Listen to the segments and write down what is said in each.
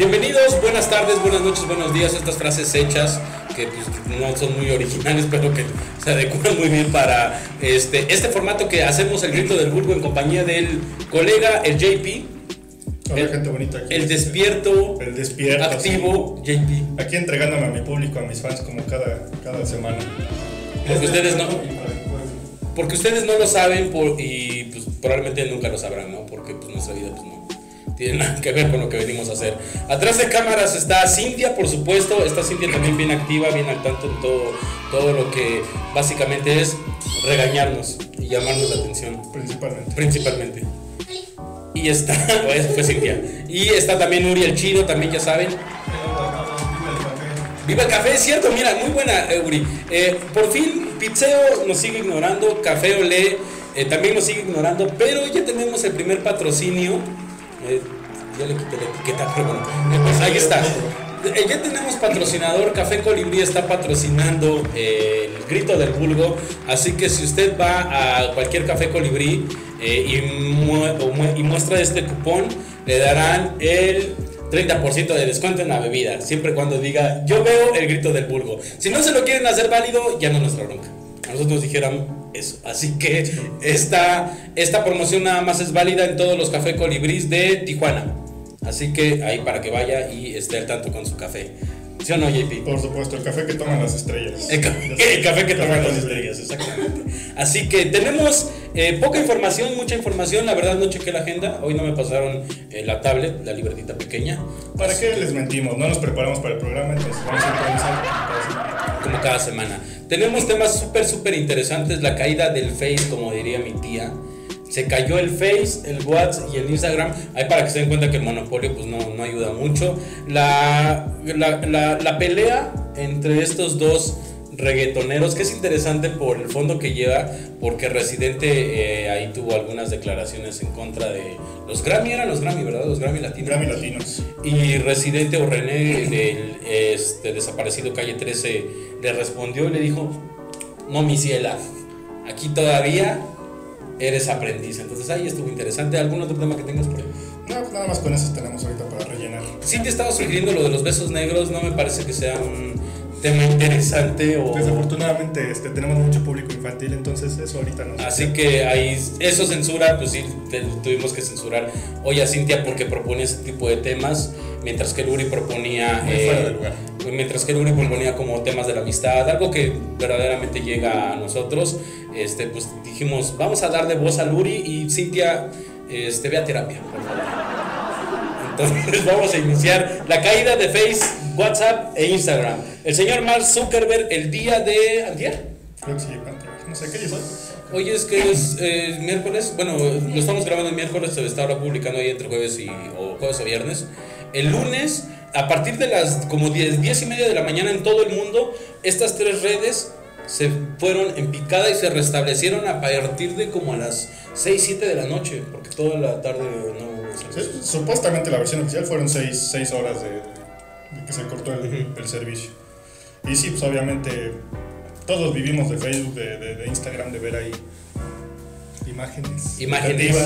Bienvenidos, buenas tardes, buenas noches, buenos días. Estas frases hechas que pues, no son muy originales, pero que se adecuan muy bien para este, este formato que hacemos el grito del vulgo en compañía del colega, el JP. Hola, el, gente bonita. Aquí. el despierto, El despierto, activo JP. Aquí entregándome a mi público, a mis fans, como cada, cada semana. Porque ustedes no, porque ustedes no lo saben por- y pues, probablemente nunca lo sabrán, ¿no? Porque pues, nuestra vida pues, no tiene nada que ver con lo que venimos a hacer. Atrás de cámaras está Cintia, por supuesto. Está Cintia también bien activa, bien al tanto en todo, todo lo que básicamente es regañarnos y llamarnos la atención, Principalmente. principalmente. Y está, eso fue Cintia. Y está también Uri el Chino, también ya saben. Viva el café, es cierto, mira, muy buena, eh, Uri. Eh, por fin, Pizzeo nos sigue ignorando, Café Olé eh, también nos sigue ignorando, pero ya tenemos el primer patrocinio. Eh, ya le quité la etiqueta, pero bueno, pues ahí está. Eh, ya tenemos patrocinador, Café Colibrí está patrocinando eh, el grito del vulgo, así que si usted va a cualquier Café Colibrí eh, y, mu- muestra este cupón, le darán el 30% de descuento en la bebida, siempre cuando diga yo veo el grito del vulgo. Si no se lo quieren hacer válido, ya no es nuestra bronca. A nosotros nos dijeron eso. Así que esta, esta promoción nada más es válida en todos los café colibrís de Tijuana. Así que ahí para que vaya y esté al tanto con su café. ¿Sí o no, JP? Por supuesto, el café que toman las estrellas. El café, el café que toman las estrellas, exactamente. Así que tenemos eh, poca información, mucha información. La verdad no chequé la agenda. Hoy no me pasaron eh, la tablet, la libretita pequeña. ¿Para Así qué que- les mentimos? No nos preparamos para el programa, entonces vamos a improvisar. como cada semana. Tenemos temas súper, súper interesantes. La caída del Face, como diría mi tía. Se cayó el Face, el WhatsApp y el Instagram. Ahí para que se den cuenta que el monopolio pues no, no ayuda mucho. La, la, la- la pelea entre estos dos reggaetoneros, que es interesante por el fondo que lleva, porque Residente eh, ahí tuvo algunas declaraciones en contra de los Grammy, eran los Grammy, ¿verdad? Los Grammy Latinos. Grammy Latinos. Y Residente o René del este, desaparecido Calle 13 le respondió y le dijo, no mi ciela, aquí todavía eres aprendiz. Entonces ahí estuvo interesante. ¿Algún otro tema que tengas por ahí? No, nada más con eso tenemos ahorita para rellenar. Sí te estaba sugiriendo lo de los besos negros, no me parece que sea un tema interesante o... Desafortunadamente este, tenemos mucho público infantil, entonces eso ahorita no. Así que ahí, eso censura, pues sí, te- tuvimos que censurar hoy a Cintia porque proponía ese tipo de temas, mientras que Luri proponía... Muy eh, fuera de lugar. Mientras que Luri proponía como temas de la amistad, algo que verdaderamente llega a nosotros, este, pues dijimos, vamos a darle voz a Luri y Cintia, este, ve a terapia, por favor. Entonces vamos a iniciar la caída de Face, WhatsApp e Instagram. El señor Mark Zuckerberg el día de... ¿Antier? Creo que sí, no sé qué día? Hoy es que es eh, miércoles, bueno, lo estamos grabando el miércoles, se está ahora publicando ahí entre jueves y o jueves o viernes. El lunes, a partir de las como 10, 10 y media de la mañana en todo el mundo, estas tres redes se fueron en picada y se restablecieron a partir de como a las 6, 7 de la noche, porque toda la tarde no hubo supuestamente la versión oficial fueron 6 horas de, de que se cortó el, el servicio. Y sí, pues obviamente todos vivimos de Facebook, de, de- de Instagram, de ver ahí imágenes. Imágenes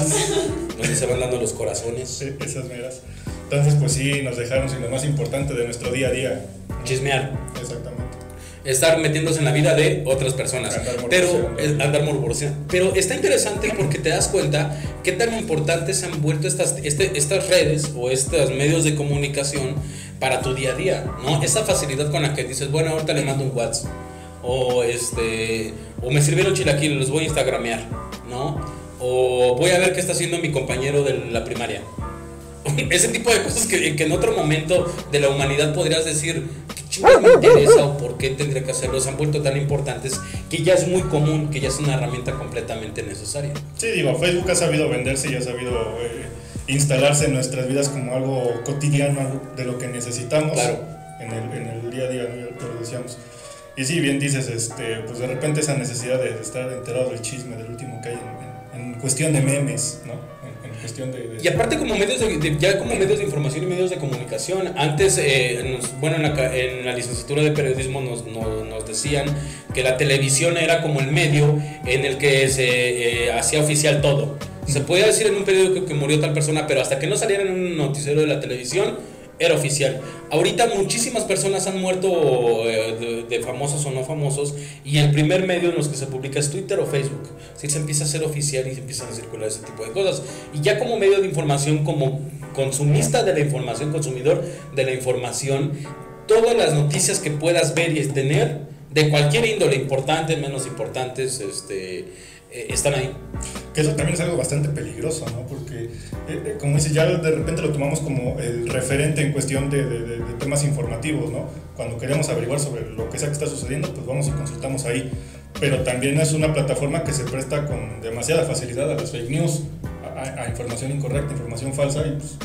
donde se van dando los corazones, esas meras. Entonces, pues sí, nos dejaron sin lo más importante de nuestro día a día. chismear. Exactamente. estar metiéndose en la vida de otras personas. Andar Pero es- andar morboseando. Pero está interesante porque te das cuenta qué tan importantes han vuelto estas, este- estas redes o estos medios de comunicación para tu día a día, ¿no? Esa facilidad con la que dices, bueno, ahorita le mando un WhatsApp. O este. O me sirvieron chilaquiles, los voy a instagramear, ¿no? O voy a ver qué está haciendo mi compañero de la primaria. Ese tipo de cosas que, que en otro momento de la humanidad podrías decir, ¿qué chingados me interesa o por qué tendría que hacerlo? Se han vuelto tan importantes que ya es muy común, que ya es una herramienta completamente necesaria. Sí, digo, Facebook ha sabido venderse y ha sabido eh, instalarse en nuestras vidas como algo cotidiano, algo de lo que necesitamos Claro. en, el, en el día a día, ¿no? ya lo decíamos. Y sí, bien dices, este, pues de repente esa necesidad de, estar enterado del chisme, del último que hay en, en- en cuestión de memes, ¿no? En, cuestión de... de- Y aparte como medios de, de- ya como medios de información y medios de comunicación, antes, eh, nos- bueno, en la, en la licenciatura de periodismo nos, nos, nos decían que la televisión era como el medio en el que se eh, hacía oficial todo. Se podía decir en un periódico que murió tal persona, pero hasta que no saliera en un noticiero de la televisión, era oficial. Ahorita muchísimas personas han muerto eh, de, famosos o no famosos y el primer medio en los que se publica es Twitter o Facebook. Si se empieza a ser oficial y se empiezan a circular ese tipo de cosas. Y ya como medio de información, como consumista de la información, consumidor de la información, todas las noticias que puedas ver y tener de cualquier índole, importante, menos importantes, este eh, están ahí. Que eso también es algo bastante peligroso, ¿no? Porque, eh, eh, como dices, ya de repente lo tomamos como el referente en cuestión de, de, temas informativos, ¿no? Cuando queremos averiguar sobre lo que sea que está sucediendo, pues vamos y consultamos ahí. Pero también es una plataforma que se presta con demasiada facilidad a las fake news, a, información incorrecta, información falsa, y pues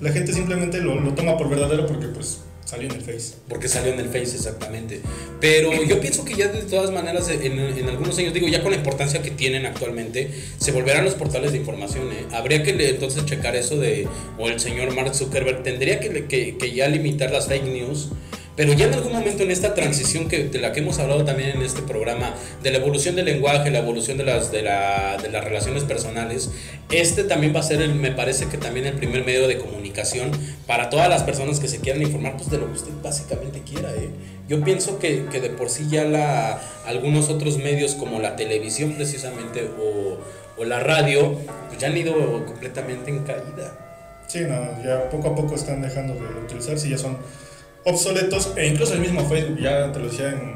la gente simplemente lo, lo toma por verdadero porque, pues, Salió en el Face. Porque salió en el Face, exactamente. Pero yo pienso que ya de todas maneras, en, algunos años, digo, ya con la importancia que tienen actualmente, se volverán los portales de información. ¿eh? Habría que entonces checar eso de, o el señor Mark Zuckerberg tendría que, que, que ya limitar las fake news pero ya en algún momento en esta transición que, de la que hemos hablado también en este programa, de la evolución del lenguaje, la evolución de las, de, la, de las relaciones personales, este también va a ser, el, me parece que también el primer medio de comunicación para todas las personas que se quieran informar pues, de lo que usted básicamente quiera. ¿eh? Yo pienso que, que, de por sí ya la, algunos otros medios como la televisión precisamente o, o la radio pues ya han ido completamente en caída. Sí, no, ya poco a poco están dejando de utilizarse, ya son obsoletos e incluso el mismo Facebook, ya te lo decía en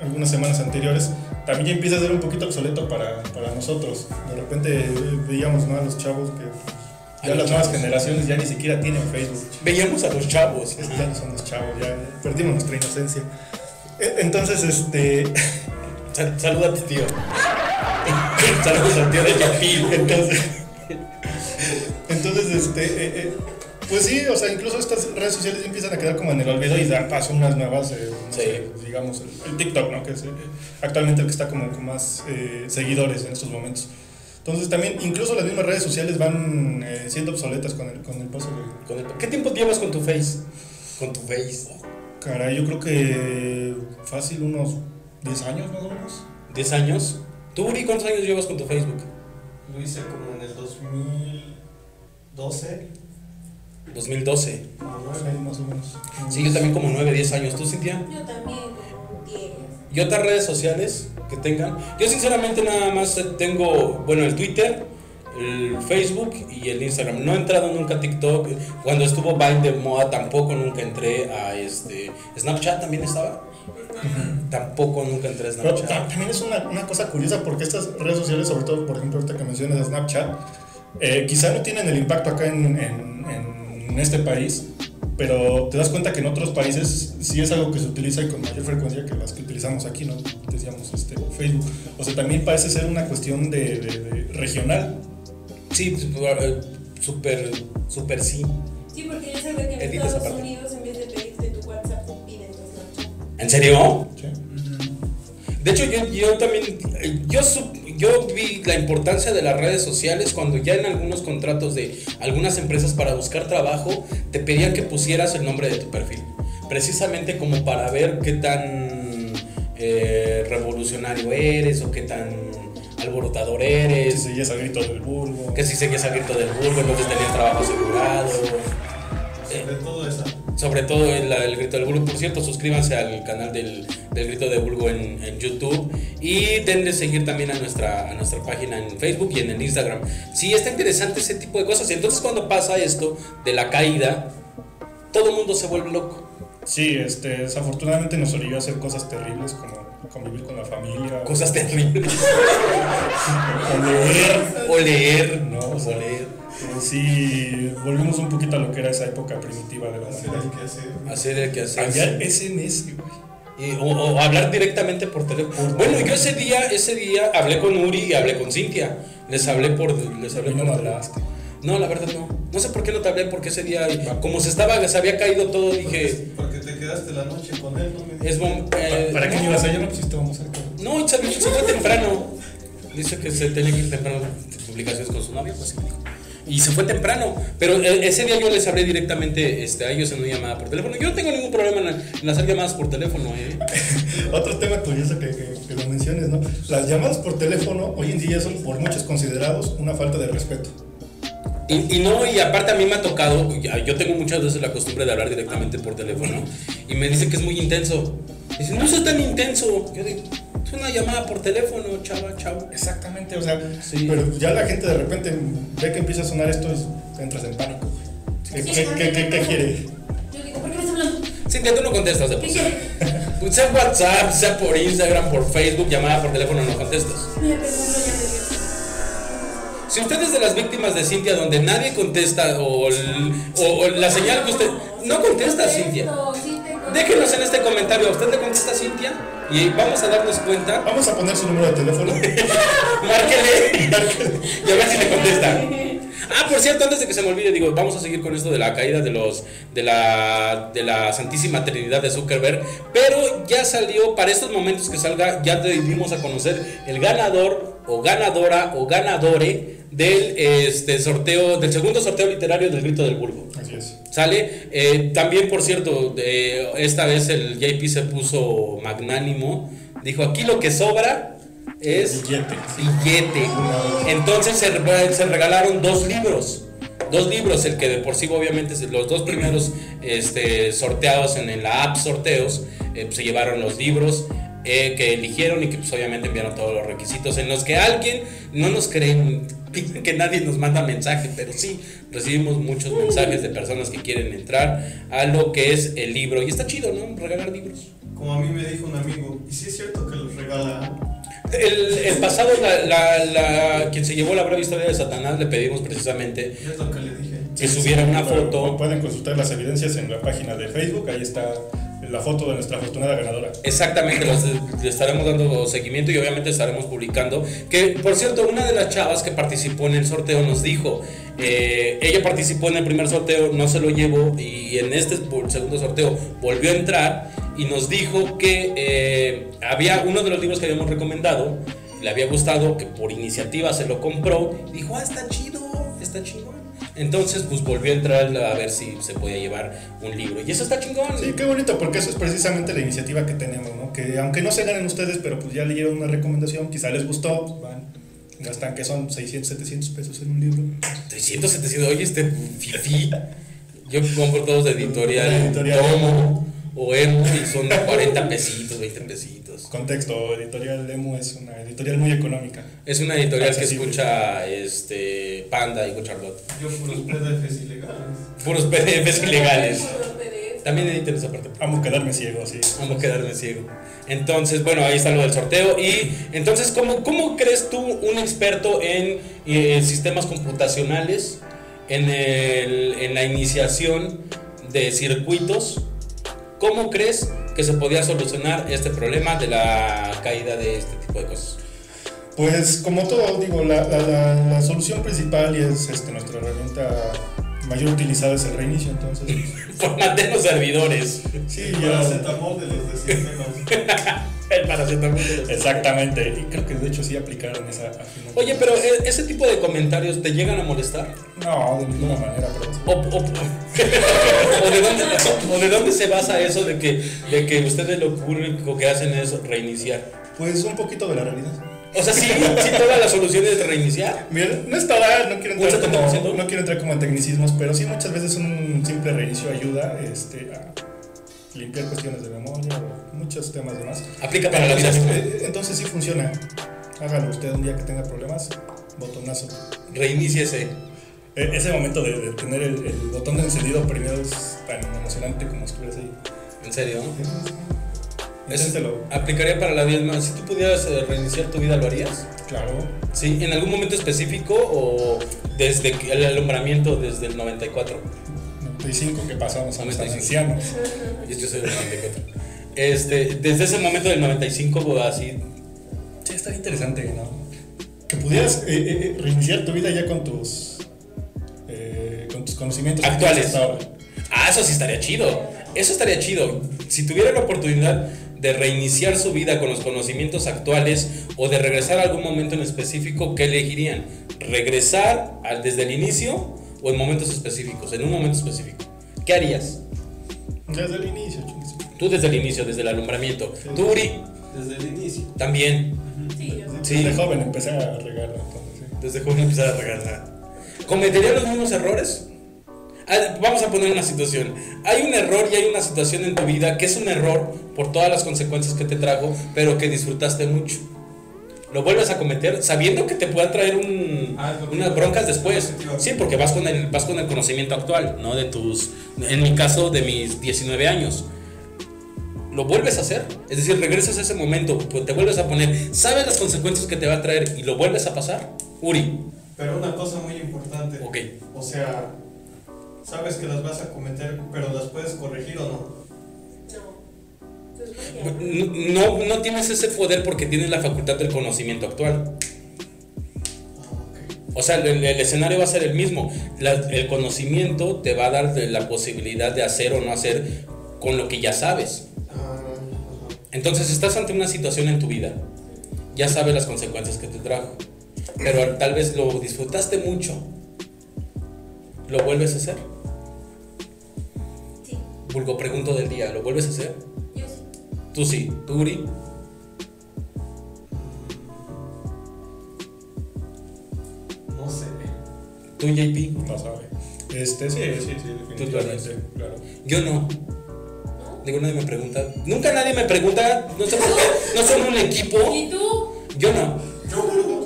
algunas semanas anteriores, también ya empieza a ser un poquito obsoleto para, para nosotros. De repente veíamos ¿no? a los chavos que pues, ya las nuevas generaciones ya ni siquiera tienen Facebook. Veíamos a los chavos. Ya no son los chavos, ya perdimos nuestra inocencia. E, entonces, este... saluda a tu tío. Saludos al tío de Yapil. Entonces, entonces este... Eh, eh, pues sí, o sea, incluso estas redes sociales empiezan a quedar como en el olvido y dan paso a unas nuevas, eh, digamos, el, TikTok, ¿no? Que es eh, actualmente el que está como con más eh, seguidores en estos momentos. Entonces también, incluso las mismas redes sociales van siendo obsoletas con el, con el paso de... ¿Qué tiempo llevas con tu Face? Con tu Face. caray, yo creo que fácil unos 10 años más o menos. ¿10 años? ¿Tú, Uri, cuántos años llevas con tu Facebook? Lo hice como en el 2012. 2012. más o menos. Sí, yo también como 9, 10 años. ¿Tú, Cintia? Yo también, 10. ¿Y otras redes sociales que tengan? Yo sinceramente nada más tengo, bueno, el Twitter, el Facebook y el Instagram. No he entrado nunca a TikTok. Cuando estuvo Vine de moda tampoco nunca entré a este... ¿Snapchat también estaba? Tampoco nunca entré a Snapchat. Pero también es una, una, cosa curiosa porque estas redes sociales, sobre todo, por ejemplo, ahorita que mencionas Snapchat, eh, quizá no tienen el impacto acá en, en en este país, pero te das cuenta que en otros países sí es algo que se utiliza con mayor frecuencia que las que utilizamos aquí, ¿no? Decíamos este, Facebook. O sea, también parece ser una cuestión de, de, regional. Sí, súper, súper sí. Sí, porque ya se ve que en Estados Unidos en vez de pedirte tu WhatsApp te piden tu Snapchat. ¿En serio? Sí. De hecho, yo, yo también, yo, yo vi la importancia de las redes sociales cuando ya en algunos contratos de algunas empresas para buscar trabajo te pedían que pusieras el nombre de tu perfil. Precisamente como para ver qué tan eh, revolucionario eres o qué tan alborotador eres. Que si seguías al grito del burgo. Que si seguías al grito del burgo, entonces tenías trabajo asegurado. Sobre todo eso sobre todo el, el, Grito del Bulgo. Por cierto, suscríbanse al canal del, del Grito de Bulgo en, en, YouTube y denle seguir también a nuestra, a nuestra página en Facebook y en el Instagram. Sí, está interesante ese tipo de cosas. Y entonces cuando pasa esto de la caída, todo el mundo se vuelve loco. Sí, este, desafortunadamente nos orilló a hacer cosas terribles como convivir con la familia. Cosas terribles. o leer. O leer. No, o leer sí volvimos un poquito a lo que era esa época primitiva de la humanidad. Hacer el que hacer. Enviar SMS, y, o, hablar directamente por teléfono. Bueno, yo ese día, ese día hablé con Uri y hablé con Cintia. Les hablé por, les hablé por No, la verdad no. No sé por qué no te hablé, porque ese día, como se estaba, se había caído todo, dije. Porque te quedaste la noche con él, ¿no? Es eh, ¿Para qué no, ibas a No, pues estábamos No, se, se fue temprano. Dice que se tenía que ir temprano publicaciones con su novia, pues y se fue temprano. Pero e, ese día yo les hablé directamente este, a ellos en una llamada por teléfono. Yo no tengo ningún problema en, hacer llamadas por teléfono. ¿eh? Otro tema curioso que, que, lo menciones, ¿no? Las llamadas por teléfono hoy en día son por muchos considerados una falta de respeto. Y, y, no, y aparte a mí me ha tocado, yo tengo muchas veces la costumbre de hablar directamente por teléfono y me dice que es muy intenso. Dice, no es tan intenso. Yo digo, es una llamada por teléfono, chava, chavo. Exactamente, o sea, pero ya la gente de repente ve que empieza a sonar esto y entras en pánico. ¿Qué, qué, qué, qué, quiere? Yo digo, ¿por qué me estás hablando? Cintia, tú no contestas de por ¿Qué sí. quiere? Sea WhatsApp, sea por Instagram, por Facebook, llamada por teléfono, no contestas. Mira, pero no, ya me dio. Si usted es de las víctimas de Cintia donde nadie contesta o, el- o- o la señal que usted... No contesta, Cintia. Déjenos en este comentario, ¿a usted le contesta Cintia? Y vamos a darnos cuenta. Vamos a poner su número de teléfono. Márquele. y a ver si le contesta. Ah, por cierto, antes de que se me olvide, digo, vamos a seguir con esto de la caída de los de la de la Santísima Trinidad de Zuckerberg, pero ya salió para estos momentos que salga, ya te dimos a conocer el ganador o ganadora o ganadore del este sorteo del segundo sorteo literario del Grito del Bulbo. Así es. ¿Sale? Eh, también, por cierto, eh, esta vez el JP se puso magnánimo. Dijo, aquí lo que sobra es Billete. billete. Entonces se, se regalaron dos libros. Dos libros, el que de por sí obviamente los dos primeros este, sorteados en, en la app sorteos eh, pues, se llevaron los libros eh, que eligieron y que pues obviamente enviaron todos los requisitos en los que alguien no nos creen que nadie nos manda mensaje, pero sí recibimos muchos mensajes de personas que quieren entrar a lo que es el libro y está chido, ¿no? Regalar libros. Como a mí me dijo un amigo, ¿y si es cierto que los regala? El, el pasado, la, la, la- quien se llevó la breve historia de Satanás, le pedimos precisamente es lo que le dije. que subiera una Pero foto. Pueden consultar las evidencias en la página de Facebook. Ahí está la foto de nuestra afortunada ganadora. Exactamente, le estaremos dando seguimiento y obviamente estaremos publicando. Que por cierto, una de las chavas que participó en el sorteo nos dijo: eh, ella participó en el primer sorteo, no se lo llevó y en este segundo sorteo volvió a entrar y nos dijo que eh, había uno de los libros que habíamos recomendado, le había gustado, que por iniciativa se lo compró. Dijo: Ah, está chido, está chingón. Entonces, pues volvió a entrar a ver si se podía llevar un libro. Y eso está chingón. Sí, qué bonito, porque eso es precisamente la iniciativa que tenemos, ¿no? Que aunque no se ganen ustedes, pero pues ya leyeron una recomendación, quizá les gustó, pues van, gastan que son 600, 700 pesos en un libro. 300, 700, oye, este fifi. Yo compro todos de editorial, De editorial. Tomo o Emo y son 40 pesitos, 20 pesitos. Contexto, Editorial Lemo es una editorial muy económica. Es una editorial que Accesible. escucha este, Panda y Charlotte. Yo puros PDFs ilegales. Puros PDFs ilegales. También editen esa parte. Amo quedarme ciego, sí. Vamos a quedarme ciego. Entonces, bueno, ahí está lo del sorteo. Y entonces, ¿cómo, cómo crees tú, un experto en eh, sistemas computacionales, en, el- en la iniciación de circuitos, cómo crees que se podía solucionar este problema de la caída de este tipo de cosas? Pues como todo, digo, la, la, la, solución principal y es este, nuestra herramienta mayor utilizada es el reinicio, entonces... Formateen los servidores. Sí, El paracetamol de los de 100 menos. El paracetamol. Exactamente, y creo que de hecho sí aplicaron esa... final. Oye, pero eh, ese tipo de comentarios te llegan a molestar? No, de ninguna manera, pero... O, o- o de dónde, o de dónde se basa eso de que, de que ustedes lo único que hacen es reiniciar. Pues un poquito de la realidad. O sea, sí, sí toda la solución es reiniciar. Mira, no es toda, no quiero ¿Un entrar, 70%? como, no quiero entrar como en tecnicismos, pero sí muchas veces un simple reinicio ayuda este, a limpiar cuestiones de memoria o muchos temas demás. Aplica para la vida Entonces, eh, entonces sí funciona. Hágalo usted un día que tenga problemas, botonazo. Reiníciese. E- ese momento de, de tener el, el botón de encendido primero es tan emocionante como estuvieras ahí. ¿En serio? Es- Inténtelo. aplicaría para la misma. Si tú pudieras eh, reiniciar tu vida, ¿lo harías? Claro. Sí, en algún momento específico o desde el alumbramiento desde el 94. 95 que pasamos a los 95. ancianos. Y yo soy del 94. Este, desde ese momento del 95, así. Sí, estaría interesante, ¿no? Que pudieras eh, eh, eh, reiniciar tu vida ya con tus, eh, con tus conocimientos Actuales. hasta ahora. Ah, eso sí estaría chido. Eso estaría chido. Si tuviera la oportunidad de reiniciar su vida con los conocimientos actuales o de regresar a algún momento en específico, ¿qué elegirían? ¿Regresar al, desde el inicio o en momentos específicos? En un momento específico. ¿Qué harías? Desde el inicio. Tú desde el inicio, desde el alumbramiento. Tú, Uri, Desde el inicio. también. Sí, yo Sí. De joven empecé a regarla, entonces, sí. Desde joven empezar a regalar. ¿Cometería los mismos errores? Ah, Vamos a poner una situación. Hay un error y hay una situación en tu vida que es un error por todas las consecuencias que te trajo, pero que disfrutaste mucho. Lo vuelves a cometer sabiendo que te pueda traer un, Ah, unas broncas después. Sí, porque vas con el vas con el conocimiento actual, no de tus en mi caso de mis 19 años. Lo vuelves a hacer, es decir, regresas a ese momento, pues te vuelves a poner, sabes las consecuencias que te va a traer y lo vuelves a pasar. Uri, Pero una cosa muy importante. ok. O sea, sabes que las vas a cometer, pero las puedes corregir o no. No. No. Tienes ese poder porque tienes la facultad del conocimiento actual. Ah. O sea, el, el escenario va a ser el mismo. La- el conocimiento te va a dar la posibilidad de hacer o no hacer con lo que ya sabes. Ah. Entonces estás ante una situación en tu vida. Ya sabes las consecuencias que te trajo. Pero tal vez lo disfrutaste mucho. ¿Lo vuelves a hacer? Sí, Vulgo pregunto del día, ¿lo vuelves a hacer? yo sí. Tú sí, tú Uri. No sé. Tú JP. No sabe. Este, sí, sí, sí, Tú harías. definitivamente. Claro. Yo no. Digo, nadie me pregunta. Nunca nadie me pregunta. No sé por qué. No son un equipo. ¿Y tú? Yo no. Yo,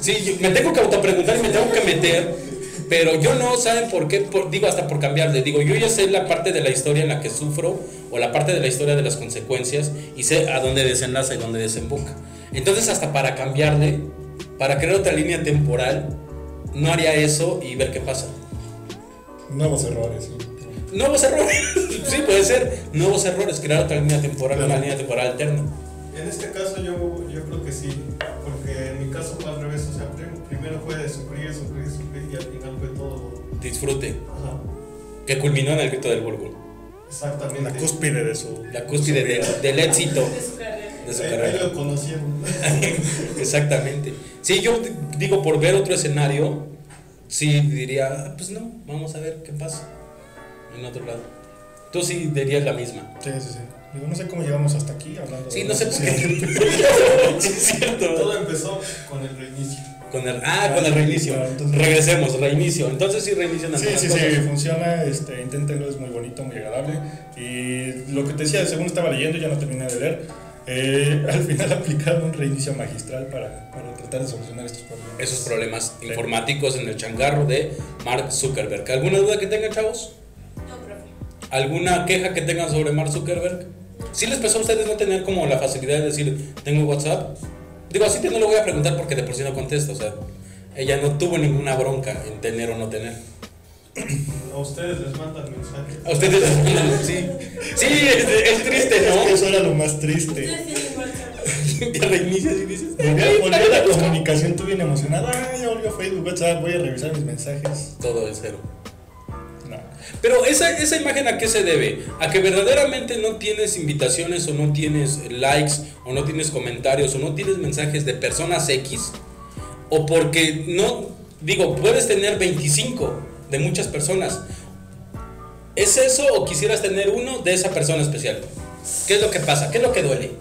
Sí, me tengo que autopreguntar y me tengo que meter. Pero yo no, ¿saben por qué? Por- digo, hasta por cambiarle. Digo, yo ya sé la parte de la historia en la que sufro o la parte de la historia de las consecuencias y sé a dónde desenlaza y dónde desemboca. Entonces, hasta para cambiarle, para crear otra línea temporal, no haría eso y ver qué pasa. Nuevos errores. sí. Nuevos errores. sí, puede ser. Nuevos errores, crear otra línea temporal, una Claro. línea temporal alterna. En este caso yo, yo creo que sí, porque en mi caso fue al revés, o sea, prim- primero fue de sufrir, sufrir, sufrir y al final fue todo... Disfrute. Ajá, Que culminó en el grito del Burgo. exactamente. La cúspide de su. La cúspide de- del éxito De su carrera. de su Ahí- ahí carrera. lo conocieron. Exactamente. Sí, yo digo, por ver otro escenario, sí diría, "Ah, pues no, vamos a ver qué pasa en otro lado. Tú sí dirías la misma. Sí, sí, sí. Digo, no sé cómo llegamos hasta aquí hablando Sí, de no sé por qué. sí, es cierto. Todo empezó con el reinicio. Con el, ah, con el reinicio. Claro, entonces- Regresemos, reinicio. Entonces sí reinician Sí, sí, cosas. sí, funciona, este, inténtenlo, es muy bonito, muy agradable. Y lo que te decía, según estaba leyendo, ya no terminé de leer, eh, al final aplicaron un reinicio magistral para, para tratar de solucionar estos problemas. Esos problemas informáticos en el changarro de Mark Zuckerberg. ¿Alguna duda que tengan, chavos? No, profe. ¿Alguna queja que tengan sobre Mark Zuckerberg? ¿Sí les pasó a ustedes no tener como la facilidad de decir, tengo WhatsApp? Digo, así te no lo voy a preguntar porque de por sí no contesto, o sea, ella no tuvo ninguna bronca en tener o no tener. A ustedes les mandan mensajes. A ustedes les mandan, sí. Sí, es, es triste, ¿no? Eso era lo más triste. Ya reinicias y dices, Volvió, "Ay, volvió ay, la comunicación, tú bien emocionado. Ah, ya volvió Facebook, WhatsApp, voy a revisar mis mensajes. Todo es cero. Pero esa, esa imagen a qué se debe? A que verdaderamente no tienes invitaciones o no tienes likes o no tienes comentarios o no tienes mensajes de personas X. O porque no, digo, puedes tener 25 de muchas personas. ¿Es eso o quisieras tener uno de esa persona especial? ¿Qué es lo que pasa? ¿Qué es lo que duele?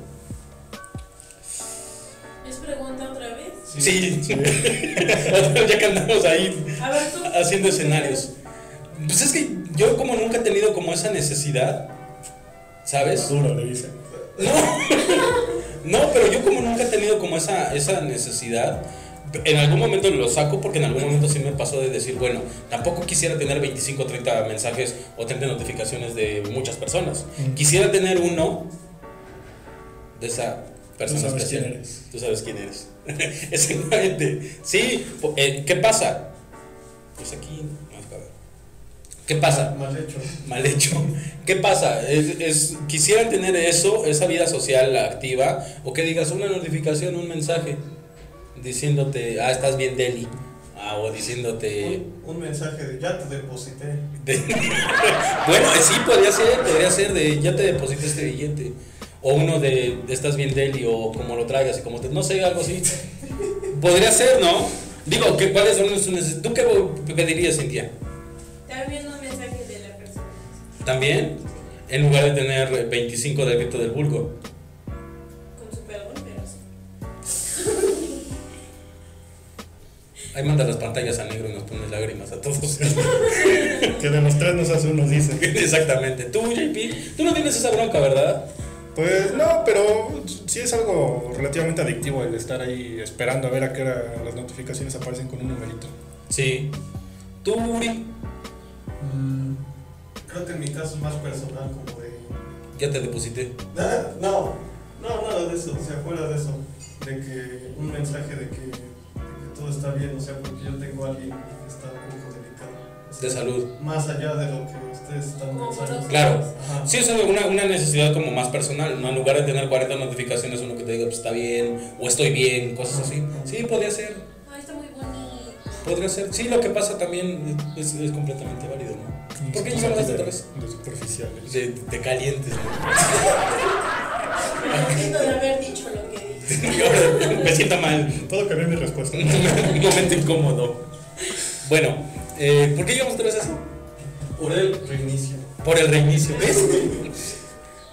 ¿Es pregunta otra vez? Sí, ya que andamos ahí A ver haciendo escenarios. Pues es que yo como nunca he tenido como esa necesidad, ¿sabes? Duro, le dice. No, no, pero yo como nunca he tenido como esa, esa necesidad, en algún momento lo saco porque en algún momento sí me pasó de decir, bueno, tampoco quisiera tener 25 o 30 mensajes o 30 notificaciones de muchas personas. Quisiera tener uno de esa persona Tú sabes especial. quién eres. Tú sabes quién eres. Exactamente. Sí, eh, ¿qué pasa? Pues aquí. ¿Qué pasa? Mal hecho. Mal hecho. ¿Qué pasa? Es, es- quisieran tener eso, esa vida social activa, o que digas una notificación, un mensaje, diciéndote, ah, estás bien, Deli. Ah, o diciéndote. Un, un mensaje de ya te deposité. de- bueno, eh, sí, podría ser, podría ser de ya te deposité este billete. O uno de, estás bien, Deli, o como lo traigas, y como te. No sé, algo así. Podría ser, ¿no? Digo, ¿qué, ¿cuáles son sus necesidades? ¿Tú qué pedirías, Cintia? Está viendo un mensaje de la persona. ¿También? En lugar de tener eh, 25 del grito del vulgo. Con su perdón, pero sí. Ahí manda las pantallas a negro y nos pone lágrimas a todos. que de los tres nos hace uno, dice. Exactamente. Tú, JP, tú no tienes esa bronca, ¿verdad? Pues no, pero sí es algo relativamente adictivo el estar ahí esperando a ver a qué hora las notificaciones aparecen con un numerito. Sí. ¿Tú, Uri? Mm, creo que en mi caso es más personal, como de. Ya te deposité. No, no, nada de eso, o sea, fuera de eso. De que un mensaje de que, de que todo está bien, o sea, porque yo tengo a alguien que está un poco delicado. o sea, De salud. Más allá de lo que ustedes están pensando. Claro. Ajá. Sí, es una, una necesidad como más personal, ¿no? En lugar de tener 40 notificaciones, uno que te diga, pues está bien, o estoy bien, cosas así. Sí, podría ser, podría ser. Sí, lo que pasa también es, es completamente válido, ¿no? ¿Por qué hasta otra vez? de superficiales. De, de calientes, ¿no? Me siento de haber dicho lo que dije. Me siento mal. Puedo cambiar mi respuesta. Un momento incómodo. Bueno, eh, ¿por qué llegamos otra vez a eso? Por el reinicio. Por el reinicio, ¿ves?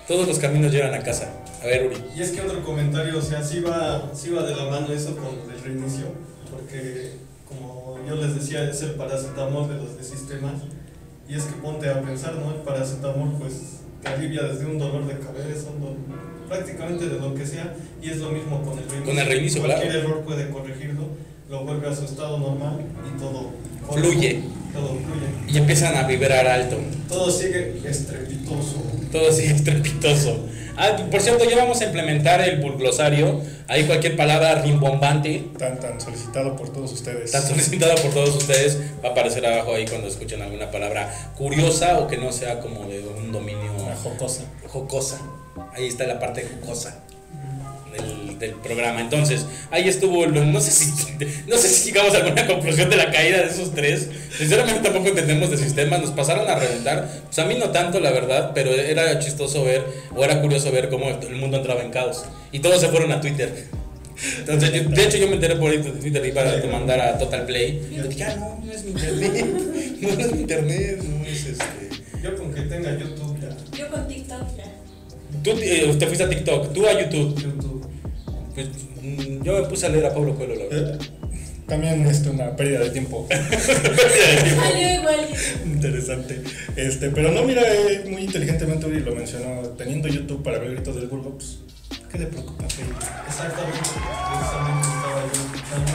Todos los caminos llevan a casa. A ver, Uri. Y es que otro comentario, o sea, sí va, sí va de la mano eso con el reinicio, porque como yo les decía, es el paracetamol de los de sistemas, y es que ponte a pensar, ¿no? El paracetamol pues te alivia desde un dolor de cabeza, un dolor, prácticamente de lo que sea, y es lo mismo con el reinicio. Con el reinicio, Cualquier claro. error puede corregirlo, lo vuelve a su estado normal y todo Fluye. Todo fluye. Y empiezan a vibrar alto. Todo sigue estrepitoso. Todo así estrepitoso. Ah, por cierto, ya vamos a implementar el bulglosario. Ahí cualquier palabra rimbombante, Tan, tan solicitado por todos ustedes. tan solicitada por todos ustedes, va a aparecer abajo ahí cuando escuchen alguna palabra curiosa o que no sea como de un dominio Una jocosa. jocosa. Ahí está la parte jocosa del, del programa. Entonces, ahí estuvo. lo- no sé si no sé si llegamos a alguna conclusión de la caída de esos tres. Sinceramente tampoco entendemos de sistemas. Nos pasaron a reventar. Pues a mí no tanto, la verdad, pero era chistoso ver, o era curioso ver cómo el mundo entraba en caos. Y todos se fueron a Twitter. Entonces, yo- de hecho, yo me enteré por ahí de Twitter y iba a mandar a Total Play. Y yo dije, ah, no, no es mi internet. No es mi internet, no es este. Yo con que tenga YouTube ya. Yo con TikTok ya. Tú eh, te fuiste a TikTok, tú a YouTube. YouTube. Pues, mm, yo me puse a leer a Pablo Coelho, la verdad. Eh, también es una pérdida de tiempo. Salió igual. Interesante. Este, pero no, mira, eh, muy inteligentemente Uri lo mencionó. Teniendo YouTube para ver gritos del Burgo, pues, ¿qué le preocupa? Exactamente. Precisamente estaba yo escuchando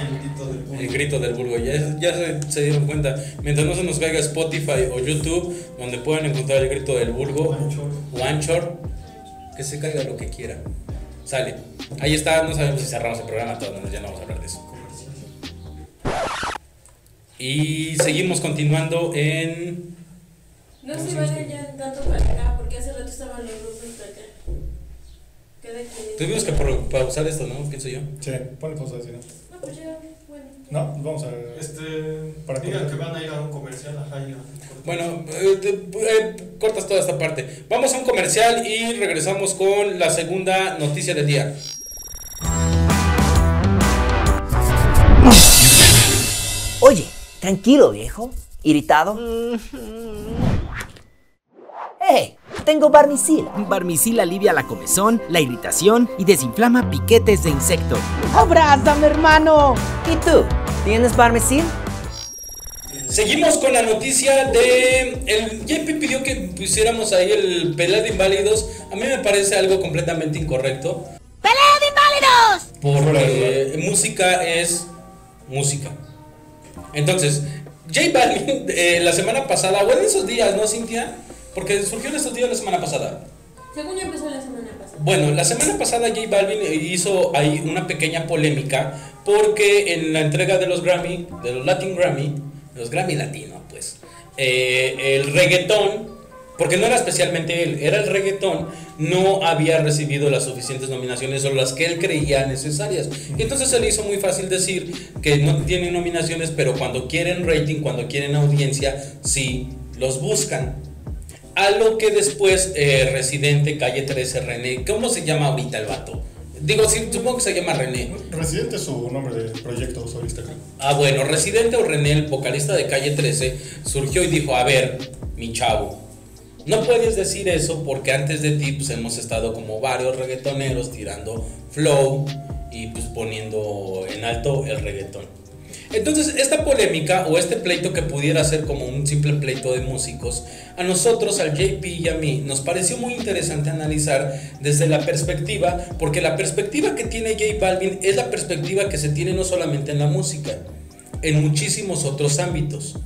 el grito del público. El grito del Burgo, ya, ya se, se dieron cuenta. Mientras no se nos caiga Spotify o YouTube, donde pueden encontrar el grito del Burgo Anchor. o Anchor, que se caiga lo que quiera. Sale. Ahí está, no sabemos si cerramos el programa, todos ya no vamos a hablar de eso. Y seguimos continuando en. No se vayan ya tanto para acá, porque hace rato estaban los grupos para acá. Tuvimos que pausar esto, ¿no? Pienso yo. Sí, ponle pausa así, ¿no? No, pues ya. No, vamos a. Este, Para digan cortar. que van a ir a un comercial, ajá, ya. Bueno, eh, eh, cortas toda esta parte. Vamos a un comercial y regresamos con la segunda noticia del día. Oye, tranquilo, viejo. ¿Irritado? ¡Hey! Tengo Barmisil. Barmisil alivia la comezón, la irritación y desinflama piquetes de insecto. ¡Abrázame, hermano! ¿Y tú? ¿Tienes Barmisil? Seguimos con la noticia de. El JP pidió que pusiéramos ahí el pelea de inválidos. A mí me parece algo completamente incorrecto. ¡Pelea de inválidos! Porque música es música. Entonces, J Balvin eh, la semana pasada, o en esos días, ¿no, Cintia? Porque surgió en estos días la semana pasada. Según yo empezó la semana pasada. Bueno, la semana pasada J Balvin hizo ahí una pequeña polémica porque en la entrega de los Grammy, de los Latin Grammy, los Grammy Latino, pues, eh, el reggaetón, porque no era especialmente él, era el reggaetón, no había recibido las suficientes nominaciones o las que él creía necesarias. Y entonces se le hizo muy fácil decir que no tienen nominaciones, pero cuando quieren rating, cuando quieren audiencia, sí los buscan. A lo que después eh, Residente, Calle 13, René, ¿cómo se llama ahorita el vato? Digo, sí, supongo que se llama René. Residente es su nombre de proyecto solista. Ah, bueno, Residente o René, el vocalista de Calle 13, surgió y dijo, a ver, mi chavo, no puedes decir eso porque antes de ti pues hemos estado como varios reggaetoneros tirando flow y pues poniendo en alto el reggaetón. Entonces, esta polémica o este pleito que pudiera ser como un simple pleito de músicos, a nosotros, al JP y a mí, nos pareció muy interesante analizar desde la perspectiva, porque la perspectiva que tiene J Balvin es la perspectiva que se tiene no solamente en la música, en muchísimos otros ámbitos.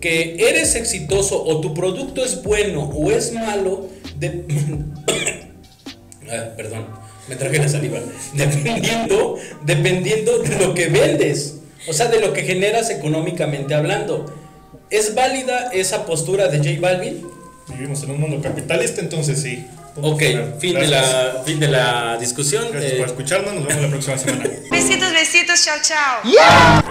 Que eres exitoso o tu producto es bueno o es malo, de... ah, perdón, me traje la saliva. Dependiendo, dependiendo de lo que vendes. O sea, de lo que generas económicamente hablando. ¿Es válida esa postura de J Balvin? Vivimos en un mundo capitalista, entonces sí. Ok, fin de, la, fin de la discusión. Gracias por eh, escucharnos, nos vemos la próxima semana. Besitos, besitos, chao, chao.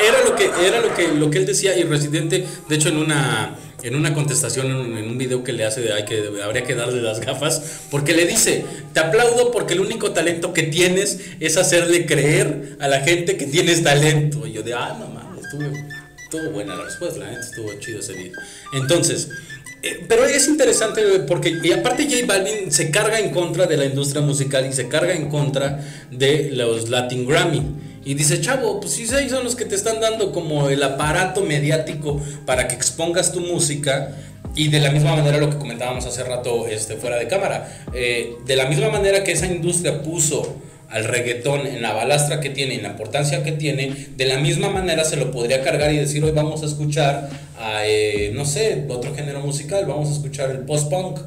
Era lo que, era lo que, lo que él decía y Residente, de hecho en una, en una contestación, en un video que le hace de hay que, habría que darle las gafas, porque le dice, te aplaudo porque el único talento que tienes es hacerle creer a la gente que tienes talento. Y yo de, ah, mamá, estuvo, estuvo buena la respuesta, la gente estuvo chido ese video. Entonces, eh, pero es interesante porque, y aparte J Balvin se carga en contra de la industria musical y se carga en contra de los Latin Grammy. Y dice, chavo, pues sí, son los que te están dando como el aparato mediático para que expongas tu música. Y de la misma manera lo que comentábamos hace rato este, fuera de cámara. Eh, de la misma manera que esa industria puso al reggaetón en la balastra que tiene, en la importancia que tiene, de la misma manera se lo podría cargar y decir, hoy vamos a escuchar a, eh, no sé, otro género musical, vamos a escuchar el post-punk.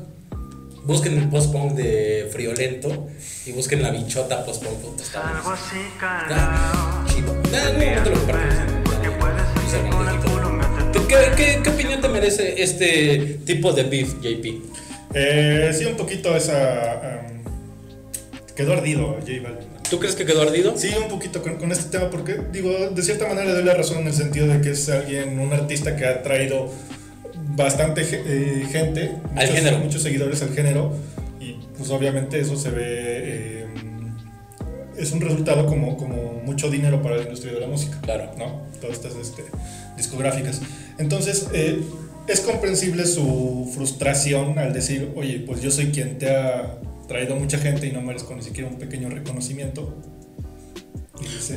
Busquen el post-punk de Friolento y busquen la bichota post-punk. Algo así, chido. ¿Qué, qué, qué opinión te merece este tipo de beef, JP? Eh, sí, un poquito esa... Um, quedó ardido J Balvin. ¿Tú crees que quedó ardido? Sí, un poquito con, este tema, porque, digo, de cierta manera le doy la razón en el sentido de que es alguien, un artista que ha traído bastante eh, gente, al muchos, género. muchos seguidores al género, y pues obviamente eso se ve, eh, es un resultado como, como mucho dinero para la industria de la música. Claro. ¿No? Todas estas este, discográficas. Entonces, eh, es comprensible su frustración al decir, oye, pues yo soy quien te ha traído mucha gente y no merezco ni siquiera un pequeño reconocimiento.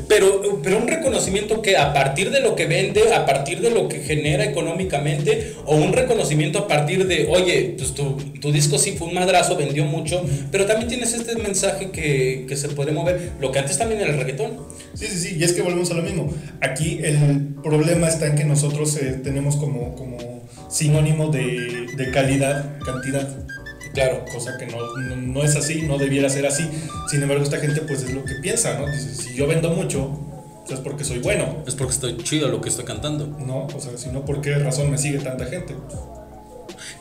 Pero, pero un reconocimiento que a partir de lo que vende, a partir de lo que genera económicamente, o un reconocimiento a partir de, oye, pues tu, tu disco sí fue un madrazo, vendió mucho, pero también tienes este mensaje que, que, se puede mover, lo que antes también era el reggaetón. Sí, sí, sí, y es que volvemos a lo mismo. Aquí el problema está en que nosotros eh, tenemos como, como sinónimo de, de calidad, cantidad. Claro. Cosa que no, no, es así, no debiera ser así. Sin embargo, esta gente pues es lo que piensa, ¿no? Dice, si yo vendo mucho, es porque soy bueno. Es porque estoy chido lo que estoy cantando. No, o sea, si no, ¿por qué razón me sigue tanta gente?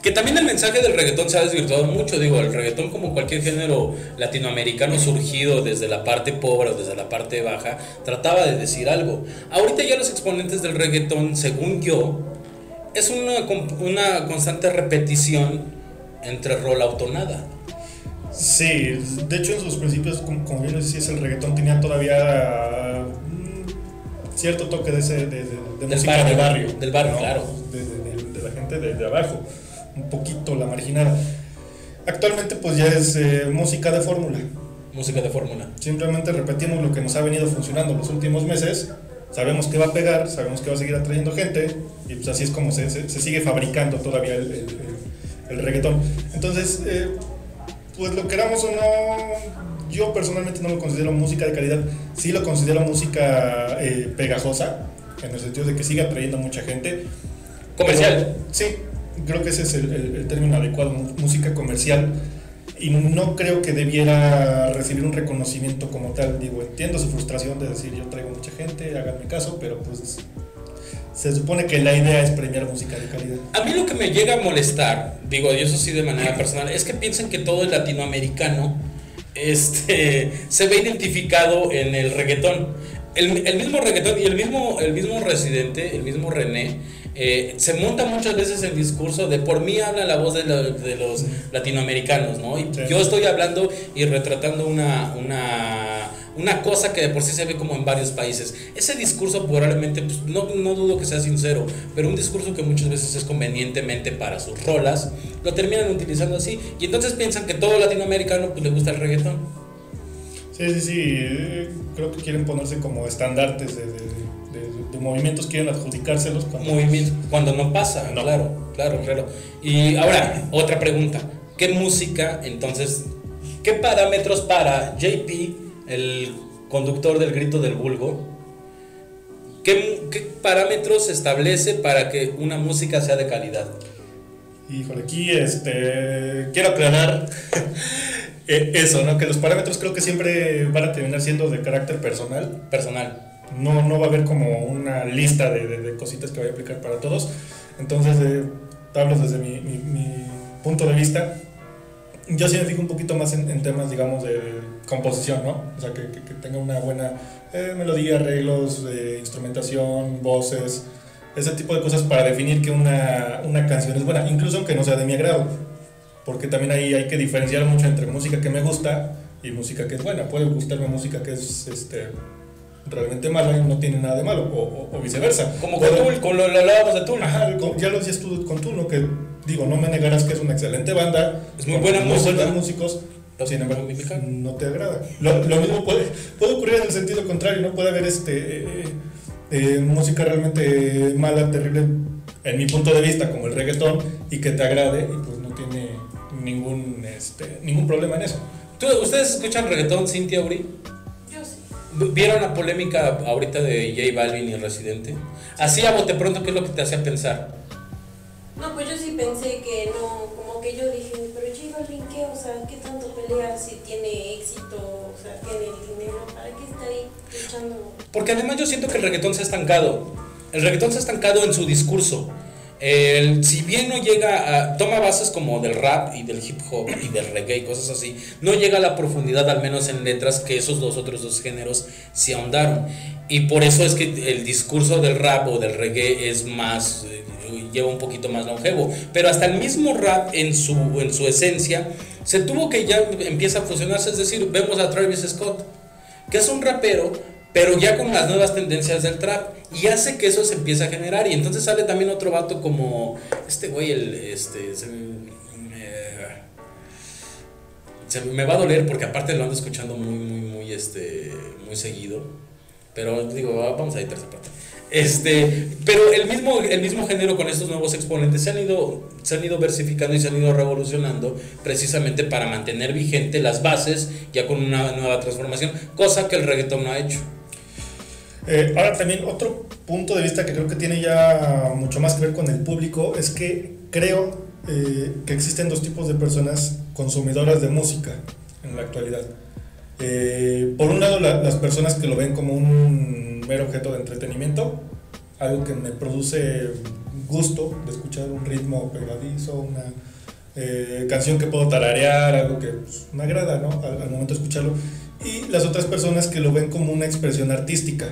Que también el mensaje del reggaetón se ha desvirtuado mucho, digo, el reggaetón como cualquier género latinoamericano surgido desde la parte pobre o desde la parte baja, trataba de decir algo. Ahorita ya los exponentes del reggaetón, según yo, es una, una constante repetición entre rolautonada. Sí, de hecho en sus principios, como, bien decías, el reggaetón tenía todavía mm, cierto toque de, ese, de, de, música barrio, de barrio. Del barrio, claro. De, la gente de, abajo, un poquito la marginada. Actualmente pues ya es eh, música de fórmula. Música de fórmula. Simplemente repetimos lo que nos ha venido funcionando los últimos meses. Sabemos que va a pegar, sabemos que va a seguir atrayendo gente y pues así es como se, se, sigue fabricando todavía el el reggaetón. Entonces, eh, pues lo queramos o no, yo personalmente no lo considero música de calidad, sí lo considero música eh, pegajosa, en el sentido de que sigue atrayendo mucha gente. Comercial. sí, creo que ese es el, el, término adecuado, música comercial. Y no creo que debiera recibir un reconocimiento como tal. Digo, entiendo su frustración de decir yo traigo mucha gente, háganme caso, pero pues se supone que la idea es premiar música de calidad. A mí lo que me llega a molestar, digo, y eso sí de manera personal, es que piensan que todo el latinoamericano este, se ve identificado en el reggaetón. El, el, mismo reggaetón y el mismo, el mismo residente, el mismo René, eh, se monta muchas veces el discurso de por mí habla la voz de, de los latinoamericanos, ¿no? Y yo estoy hablando y retratando una, una una cosa que de por sí se ve como en varios países. Ese discurso probablemente, pues, no, no dudo que sea sincero, pero un discurso que muchas veces es convenientemente para sus rolas, lo terminan utilizando así y entonces piensan que todo latinoamericano pues, le gusta el reggaetón. Sí, sí, sí, creo que quieren ponerse como estandartes de, de movimientos quieren adjudicárselos cuando, Movimiento, cuando no pasa, claro, claro, claro. Y ahora, otra pregunta, ¿qué música entonces, qué parámetros para JP, el conductor del grito del vulgo, qué, qué parámetros establece para que una música sea de calidad? Híjole, aquí este, quiero aclarar eh, eso, ¿no? Que los parámetros creo que siempre van a terminar siendo de carácter personal. Personal. No, no va a haber como una lista de, de, cositas que voy a aplicar para todos. Entonces, eh, hablo desde mi, mi, punto de vista. Yo sí me fijo un poquito más en, temas, digamos, de composición, ¿no? O sea, que, que, tenga una buena eh, melodía, arreglos, instrumentación, voces ese tipo de cosas para definir que una, una canción es buena, incluso aunque no sea de mi agrado, porque también ahí hay que diferenciar mucho entre música que me gusta y música que es buena. Puede gustarme música que es este, realmente mala y no tiene nada de malo, o, viceversa. Como con Tool, con lo, hablábamos de Tool. Ajá, ya lo decías tú con Tool, ¿no? Que digo, no me negarás que es una excelente banda, es muy buena música. buenos músicos, sin embargo, no te agrada. Lo, lo, mismo puede, puede ocurrir en el sentido contrario, ¿no? Puede haber este. Eh, eh, música realmente mala, terrible, en mi punto de vista, como el reggaetón, y que te agrade, y pues no tiene ningún, este, ningún problema en eso. ¿Ustedes escuchan reggaetón, Cintia Uri? Yo sí. ¿Vieron la polémica ahorita de J Balvin y Residente? Así a bote pronto, ¿qué es lo que te hacía pensar? Pensé que no, como que yo dije, pero J ¿qué? O sea, ¿qué tanto pelea si tiene éxito, o sea, tiene dinero? ¿Para qué está ahí luchando? Porque además yo siento que el reggaetón se ha estancado. El reggaetón se ha estancado en su discurso. El, si bien no llega a. toma bases como del rap y del hip hop y del reggae y cosas así, no llega a la profundidad, al menos en letras, que esos dos otros dos géneros se ahondaron. Y por eso es que el discurso del rap o del reggae es más. Eh, lleva un poquito más longevo. Pero hasta el mismo rap en su, en su esencia se tuvo que ya empieza a fusionarse. Es decir, vemos a Travis Scott, que es un rapero pero ya con las nuevas tendencias del trap y hace que eso se empiece a generar y entonces sale también otro vato como este güey el este se me, va a doler porque aparte lo ando escuchando muy muy muy este muy seguido pero digo vamos a ir esa parte este, pero el mismo, el mismo género con estos nuevos exponentes se han, ido, se han ido versificando y se han ido revolucionando precisamente para mantener vigente las bases ya con una nueva transformación, cosa que el reggaetón no ha hecho. Eh, ahora también otro punto de vista que creo que tiene ya mucho más que ver con el público es que creo eh, que existen dos tipos de personas consumidoras de música en la actualidad. Eh, por un lado, las personas que lo ven como un mero objeto de entretenimiento, algo que me produce gusto de escuchar un ritmo pegadizo, una canción que puedo tararear, algo que pues, me agrada ¿no? al, al momento de escucharlo. Y las otras personas que lo ven como una expresión artística,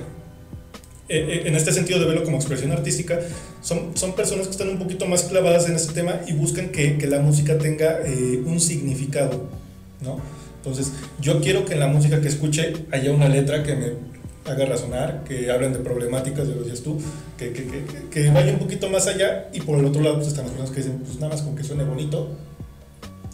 eh, eh, en este sentido de verlo como expresión artística, son, son personas que están un poquito más clavadas en ese tema y buscan que, que la música tenga eh, un significado, ¿no? Entonces, yo quiero que en la música que escuche haya una letra que me haga razonar, que hablen de problemáticas, de lo decías tú, que, que, que, que, vaya un poquito más allá y por el otro lado pues, están las personas que dicen, pues nada más con que suene bonito,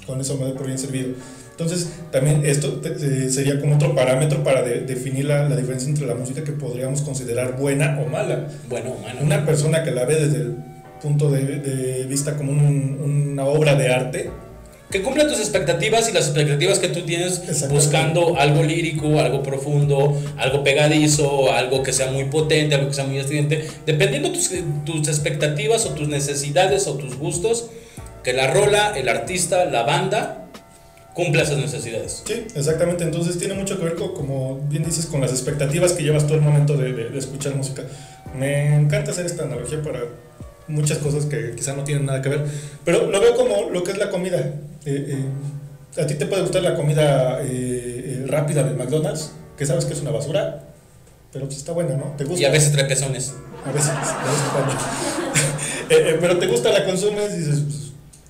con eso me doy por bien servido. Entonces, también esto eh, sería como otro parámetro para definir la, la, diferencia entre la música que podríamos considerar buena o mala. Bueno. Una persona que la ve desde el punto de, de vista como un, una obra de arte, que cumpla tus expectativas y las expectativas que tú tienes buscando algo lírico, algo profundo, algo pegadizo, algo que sea muy potente, algo que sea muy estridente, dependiendo tus, tus expectativas o tus necesidades o tus gustos, que la rola, el artista, la banda cumpla esas necesidades. Sí, exactamente. Entonces tiene mucho que ver con, como bien dices, con las expectativas que llevas todo el momento de, de, escuchar música. Me encanta hacer esta analogía para muchas cosas que quizá no tienen nada que ver, pero lo veo como lo que es la comida. Eh, eh, a ti te puede gustar la comida eh, rápida del McDonald's, que sabes que es una basura, pero pues está buena, ¿no? ¿Te gusta? Y a veces trae pezones. A veces, a veces pero te gusta, la consumes y dices,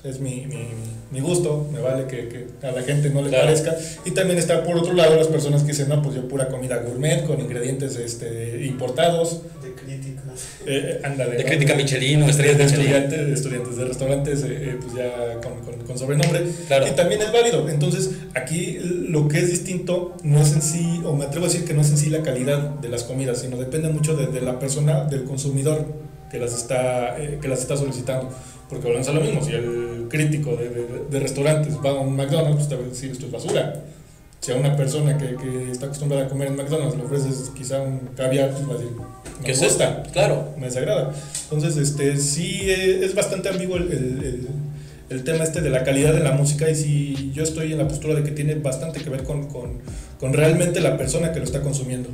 pues, es mi, mi mi gusto, me vale que, que a la gente no le parezca. Y también está por otro lado las personas que dicen, no, pues yo pura comida gourmet con ingredientes este, importados. De. Eh, ándale, De crítica Michelin o estrellas de estudiantes, estudiantes de restaurantes, eh, eh, pues ya con, con- con sobrenombre. Claro. Y también es válido. Entonces, aquí lo que es distinto no es en sí, o me atrevo a decir que no es en sí la calidad de las comidas, sino depende mucho de, de la persona, del consumidor que las está, eh, que las está solicitando. Porque volvemos a lo mismo, si el crítico de, de- de restaurantes va a un McDonald's, pues te va a decir esto es basura. Si a una persona que, que está acostumbrada a comer en McDonald's le ofreces quizá un caviar, pues va a decir, no ¿Qué me es gusta esto? Claro. me desagrada. Entonces, este, sí eh, es bastante ambiguo el, el- el- el tema este de la calidad de la música y sí yo estoy en la postura de que tiene bastante que ver con, con, con realmente la persona que lo está consumiendo.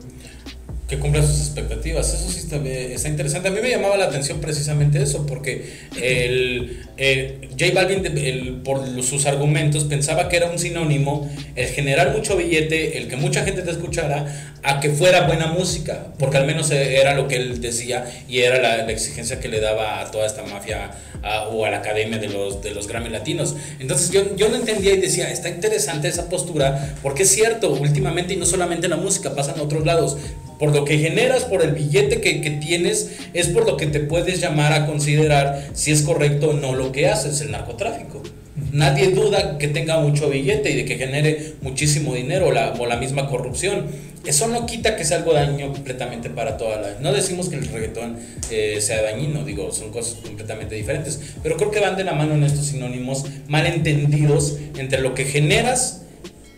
Que cumpla sus expectativas. Eso sí está, está interesante. A mí me llamaba la atención precisamente eso, porque el, eh, J Balvin, el- por sus argumentos, pensaba que era un sinónimo el generar mucho billete, el que mucha gente te escuchara, a que fuera buena música, porque al menos era lo que él decía y era la, la exigencia que le daba a toda esta mafia a- o a la academia de los, de los Grammy Latinos. Entonces yo, yo no entendía y decía, está interesante esa postura, porque es cierto, últimamente, y no solamente en la música, pasa en otros lados, por lo que generas, por el billete que, que tienes, es por lo que te puedes llamar a considerar si es correcto o no lo que haces, el narcotráfico. Nadie duda que tenga mucho billete y de que genere muchísimo dinero o la, o la misma corrupción. Eso no quita que sea algo daño completamente para toda la... No decimos que el reggaetón eh, sea dañino, digo, son cosas completamente diferentes, pero creo que van de la mano en estos sinónimos malentendidos entre lo que generas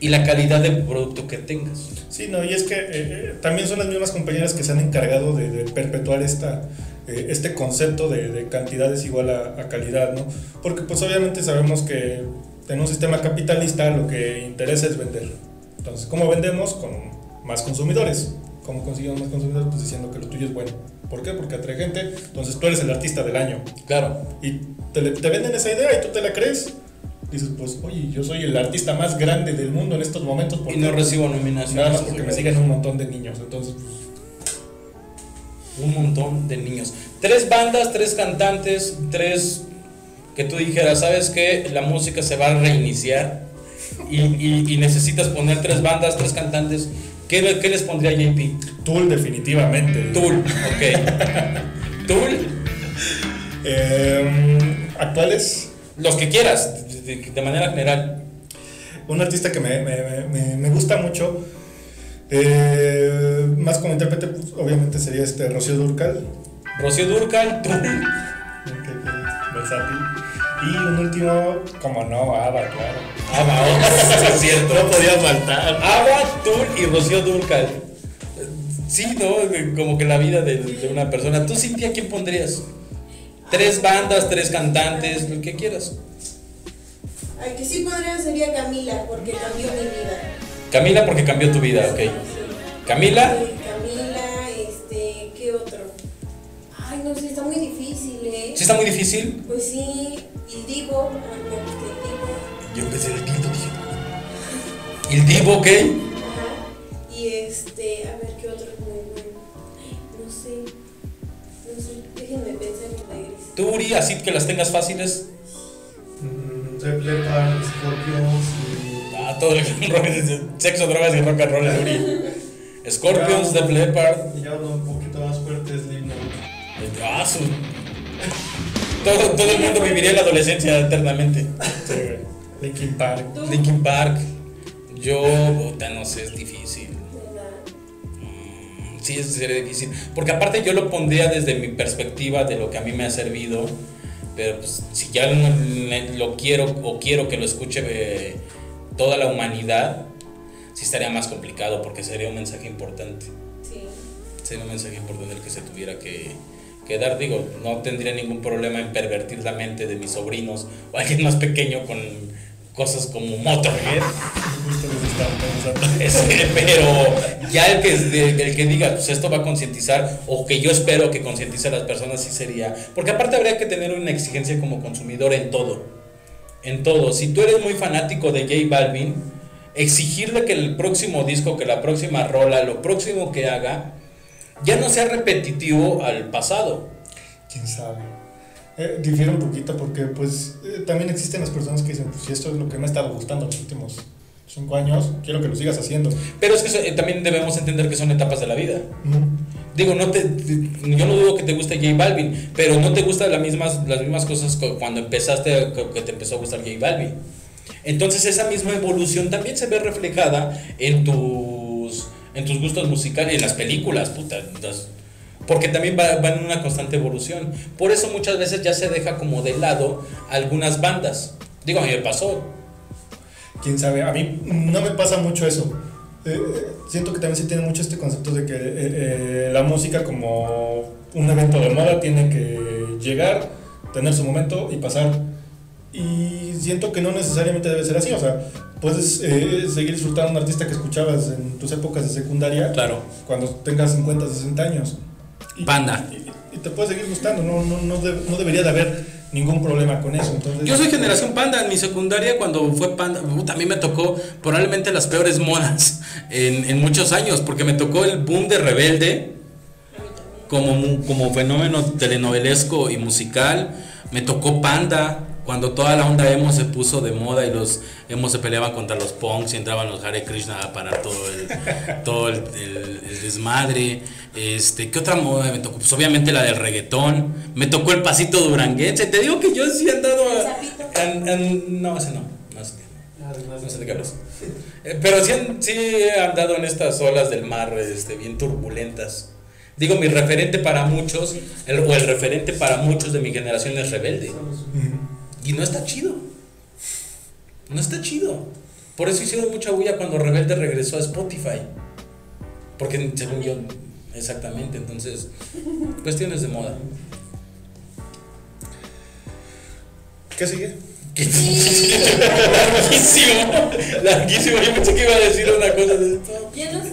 y la calidad del producto que tengas. Sí, no, y es que eh, eh, también son las mismas compañeras que se han encargado de, de perpetuar esta, eh, este concepto de, de cantidades igual a, a calidad, ¿no? Porque pues obviamente sabemos que en un sistema capitalista lo que interesa es vender. Entonces, ¿cómo vendemos? Con más consumidores. ¿Cómo conseguimos más consumidores? Pues diciendo que lo tuyo es bueno. ¿Por qué? Porque atrae gente. Entonces tú eres el artista del año. Claro. Y te, te venden esa idea y tú te la crees. Dices, pues, oye, yo soy el artista más grande del mundo en estos momentos. ¿por Y no recibo nominaciones. Nada más porque me siguen un montón de niños. Entonces, pues, Un montón de niños. Tres bandas, tres cantantes, tres que tú dijeras, ¿sabes qué? La música se va a reiniciar y, y- y necesitas poner tres bandas, tres cantantes. ¿Qué, qué les pondría JP? Tool definitivamente. Tool, ok. Tool, Eh, actuales, los que quieras, de, manera general. un artista que me, me- me- me gusta mucho, eh, más como intérprete, pues, obviamente sería este Rocío Durcal, Rocío Durcal, versátil. Y un último, como no, Ava, claro. Ava, oh, es cierto. No podía faltar. Ava, Tool y Rocío Durcal. Sí, ¿no? Como que la vida de, de una persona. ¿Tú, Cintia, quién pondrías? Tres bandas, tres cantantes, lo que quieras. Al que sí podría sería Camila, porque cambió mi vida. Camila, porque cambió tu vida, ok. Camila, Sí, Camila, este, ¿qué otro? Ay, no sé, está muy difícil, ¿eh? sí está muy difícil. Pues sí, y Divo, el Divo. Yo empecé el Divo, dije. ¿Y el Divo, ok? Ajá. Y este, a ver qué otro es muy bueno. No sé, no sé, déjenme pensar en regreso. Tú, Uri, así que las tengas fáciles. Mm, Def Leppard, Scorpions y. Ah, todo el sexo, drogas y rock and roll, Uri. Scorpions, Def Leppard. Y ya uno un poquito más fuerte es Slipknot. Ah, su- Todo, todo el mundo viviría la adolescencia eternamente. Sí, güey. Linkin Park. ¿Tú? Linkin Park. Yo, puta, no sé, es difícil. ¿Verdad? Sí, eso sería difícil. Porque aparte yo lo pondría desde mi perspectiva de lo que a mí me ha servido. Pero pues, si ya lo quiero o quiero que lo escuche eh, toda la humanidad, sí estaría más complicado porque sería un mensaje importante. Sí. Sería un mensaje importante el que se tuviera que, que dar. Digo, no tendría ningún problema en pervertir la mente de mis sobrinos o alguien más pequeño con cosas como Motorhead. Pero ya el que, el que diga, pues esto va a concientizar, o que yo espero que concientice a las personas, sí sería. Porque aparte habría que tener una exigencia como consumidor en todo. En todo. Si tú eres muy fanático de J Balvin, exigirle que el próximo disco, que la próxima rola, lo próximo que haga, ya no sea repetitivo al pasado. quién sabe. Eh, difiere un poquito porque pues eh, también existen las personas que dicen, pues si esto es lo que me ha estado gustando los últimos cinco años, quiero que lo sigas haciendo. Pero es que eso, eh, también debemos entender que son etapas de la vida. Digo, no te, te- yo no dudo que te guste J Balvin, pero no te gustan las mismas, las mismas cosas que cuando empezaste, que que te empezó a gustar J Balvin. Entonces esa misma evolución también se ve reflejada en tus, en tus gustos musicales, en las películas, puta. las- porque también va, va en una constante evolución. Por eso muchas veces ya se deja como de lado algunas bandas. Digo, a mí me pasó. quién sabe, a mí no me pasa mucho eso. Eh, eh, siento que también se tiene mucho este concepto de que eh, eh, la música como un evento de moda tiene que llegar, tener su momento y pasar. Y siento que no necesariamente debe ser así, o sea, puedes eh, seguir disfrutando a un artista que escuchabas en tus épocas de secundaria Claro. cuando tengas 50, 60 años. Panda. Y, y te puede seguir gustando, no, no, no, de- no debería de haber ningún problema con eso. Entonces, Yo soy generación panda. En mi secundaria, cuando fue panda, mí me tocó probablemente las peores modas en, en muchos años, porque me tocó el boom de Rebelde como, como fenómeno telenovelesco y musical. Me tocó panda. Cuando toda la onda emo se puso de moda y los emo se peleaban contra los punks y entraban los Hare Krishna a parar todo el, todo el, el- el desmadre. Este, ¿Qué otra moda me tocó? Pues obviamente la del reggaetón. Me tocó el pasito duranguense. Te digo que yo sí he andado en- en- no, ese no. no, no. Además, No sé de qué hablas. Eh, Pero sí, han- sí he andado en estas olas del mar este, bien turbulentas. Digo, mi referente para muchos, el, o el referente para muchos de mi generación es rebelde. Y no está chido. No está chido. Por eso hicieron mucha bulla cuando Rebelde regresó a Spotify. Porque según yo, exactamente, entonces, cuestiones de moda. ¿Qué sigue? larguísimo, larguísimo. Yo pensé que iba a decir una cosa de esto. Ya no se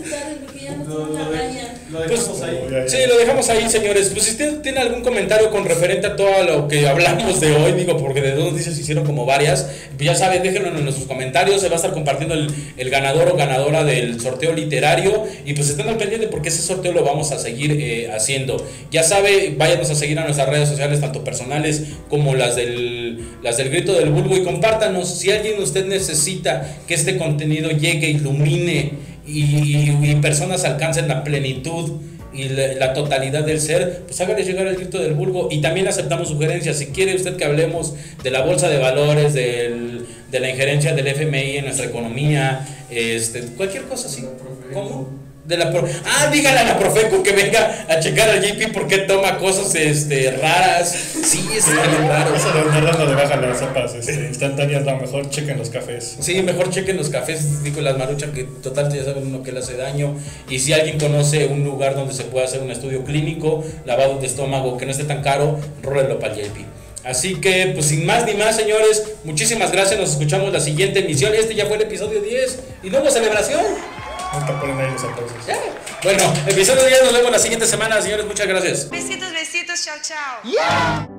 ya no Lo, lo de- lo dejamos ahí. Ya, ya. Sí, lo dejamos ahí, señores. Pues si usted tiene algún comentario con referente a todo lo que hablamos de hoy, digo, porque de dos noticias se hicieron como varias, pues ya saben, déjenlo en nuestros comentarios. Se va a estar compartiendo el, el ganador o ganadora del sorteo literario. Y pues estén al pendiente porque ese sorteo lo vamos a seguir eh, haciendo. Ya sabe, váyanos a seguir a nuestras redes sociales, tanto personales como las del, las del grito del bulbo. Y compártanos si alguien usted necesita que este contenido llegue, ilumine y, y- personas alcancen la plenitud y la, la totalidad del ser, pues hágale llegar el grito del vulgo y también aceptamos sugerencias. Si quiere usted que hablemos de la bolsa de valores, del, de la injerencia del FMI en nuestra economía, este, cualquier cosa así. ¿Cómo? De la pro- ah, dígale a la Profeco que venga a checar al JP porque toma cosas este, raras. Sí, es raro. Eso de andar dando de baja las sopas este, instantáneas, a lo mejor chequen los cafés. Sí, mejor chequen los cafés, digo las maruchas que total ya saben uno que le hace daño. Y si alguien conoce un lugar donde se puede hacer un estudio clínico, lavado de estómago, que no esté tan caro, rólelo para el JP. Así que, pues sin más ni más, señores, muchísimas gracias. Nos escuchamos la siguiente emisión. Este ya fue el episodio 10 y luego celebración. Ahorita ponen ahí los aplausos. Ya. Bueno, episodio 10, nos vemos la siguiente semana, señores. Muchas gracias. Besitos, besitos, chao, chao.